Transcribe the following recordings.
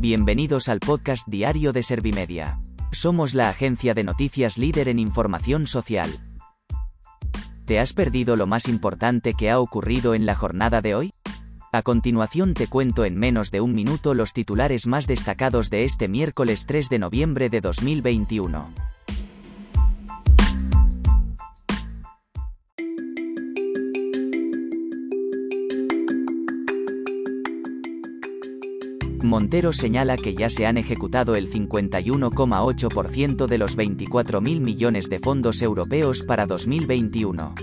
Bienvenidos al podcast diario de Servimedia. Somos la agencia de noticias líder en información social. ¿Te has perdido lo más importante que ha ocurrido en la jornada de hoy? A continuación te cuento en menos de un minuto los titulares más destacados de este miércoles 3 de noviembre de 2021. Montero señala que ya se han ejecutado el 51,8% de los 24.000 millones de fondos europeos para 2021.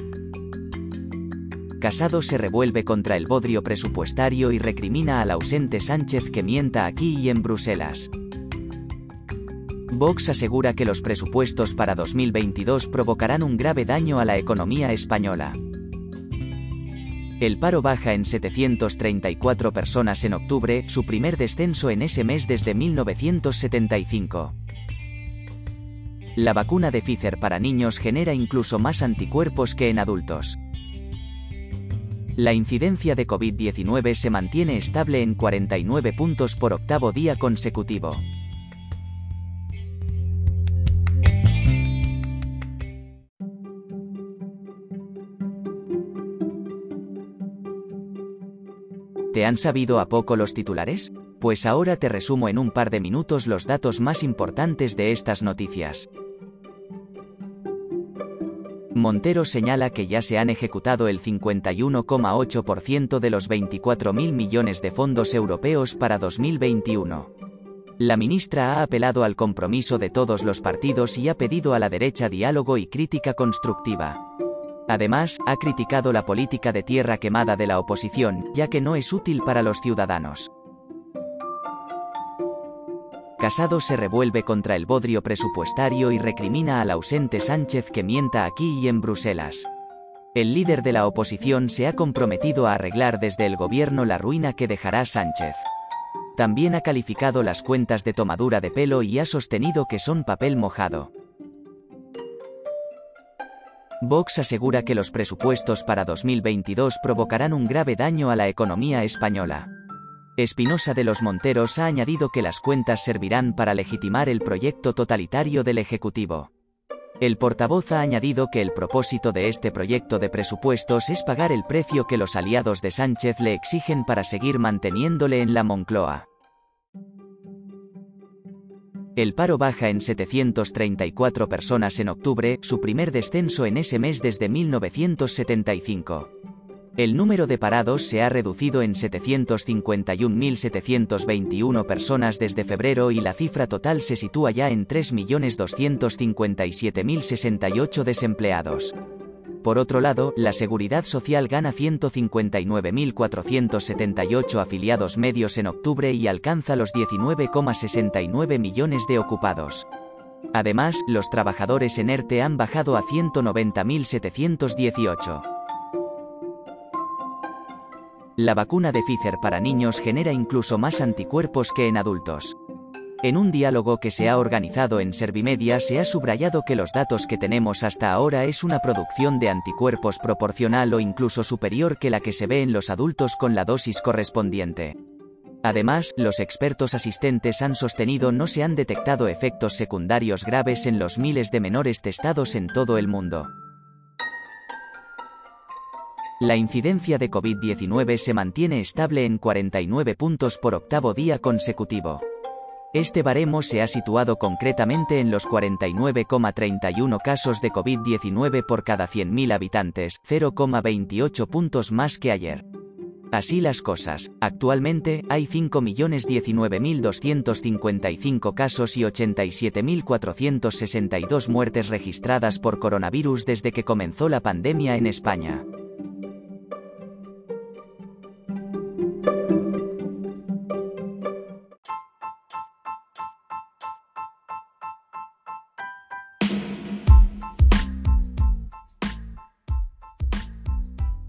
Casado se revuelve contra el bodrio presupuestario y recrimina al ausente Sánchez que mienta aquí y en Bruselas. Vox asegura que los presupuestos para 2022 provocarán un grave daño a la economía española. El paro baja en 734 personas en octubre, su primer descenso en ese mes desde 1975. La vacuna de Pfizer para niños genera incluso más anticuerpos que en adultos. La incidencia de COVID-19 se mantiene estable en 49 puntos por octavo día consecutivo. ¿Te han sabido a poco los titulares? Pues ahora te resumo en un par de minutos los datos más importantes de estas noticias. Montero señala que ya se han ejecutado el 51,8% de los 24.000 millones de fondos europeos para 2021. La ministra ha apelado al compromiso de todos los partidos y ha pedido a la derecha diálogo y crítica constructiva. Además, ha criticado la política de tierra quemada de la oposición, ya que no es útil para los ciudadanos. Casado se revuelve contra el bodrio presupuestario y recrimina al ausente Sánchez que mienta aquí y en Bruselas. El líder de la oposición se ha comprometido a arreglar desde el gobierno la ruina que dejará Sánchez. También ha calificado las cuentas de tomadura de pelo y ha sostenido que son papel mojado. Vox asegura que los presupuestos para 2022 provocarán un grave daño a la economía española. Espinosa de los Monteros ha añadido que las cuentas servirán para legitimar el proyecto totalitario del Ejecutivo. El portavoz ha añadido que el propósito de este proyecto de presupuestos es pagar el precio que los aliados de Sánchez le exigen para seguir manteniéndole en la Moncloa. El paro baja en 734 personas en octubre, su primer descenso en ese mes desde 1975. El número de parados se ha reducido en 751.721 personas desde febrero y la cifra total se sitúa ya en 3.257.068 desempleados. Por otro lado, la Seguridad Social gana 159.478 afiliados medios en octubre y alcanza los 19,69 millones de ocupados. Además, los trabajadores en ERTE han bajado a 190.718. La vacuna de Pfizer para niños genera incluso más anticuerpos que en adultos. En un diálogo que se ha organizado en Servimedia se ha subrayado que los datos que tenemos hasta ahora es una producción de anticuerpos proporcional o incluso superior que la que se ve en los adultos con la dosis correspondiente. Además, los expertos asistentes han sostenido no se han detectado efectos secundarios graves en los miles de menores testados en todo el mundo. La incidencia de COVID-19 se mantiene estable en 49 puntos por octavo día consecutivo. Este baremo se ha situado concretamente en los 49,31 casos de COVID-19 por cada 100.000 habitantes, 0,28 puntos más que ayer. Así las cosas, actualmente hay 5.019.255 casos y 87.462 muertes registradas por coronavirus desde que comenzó la pandemia en España.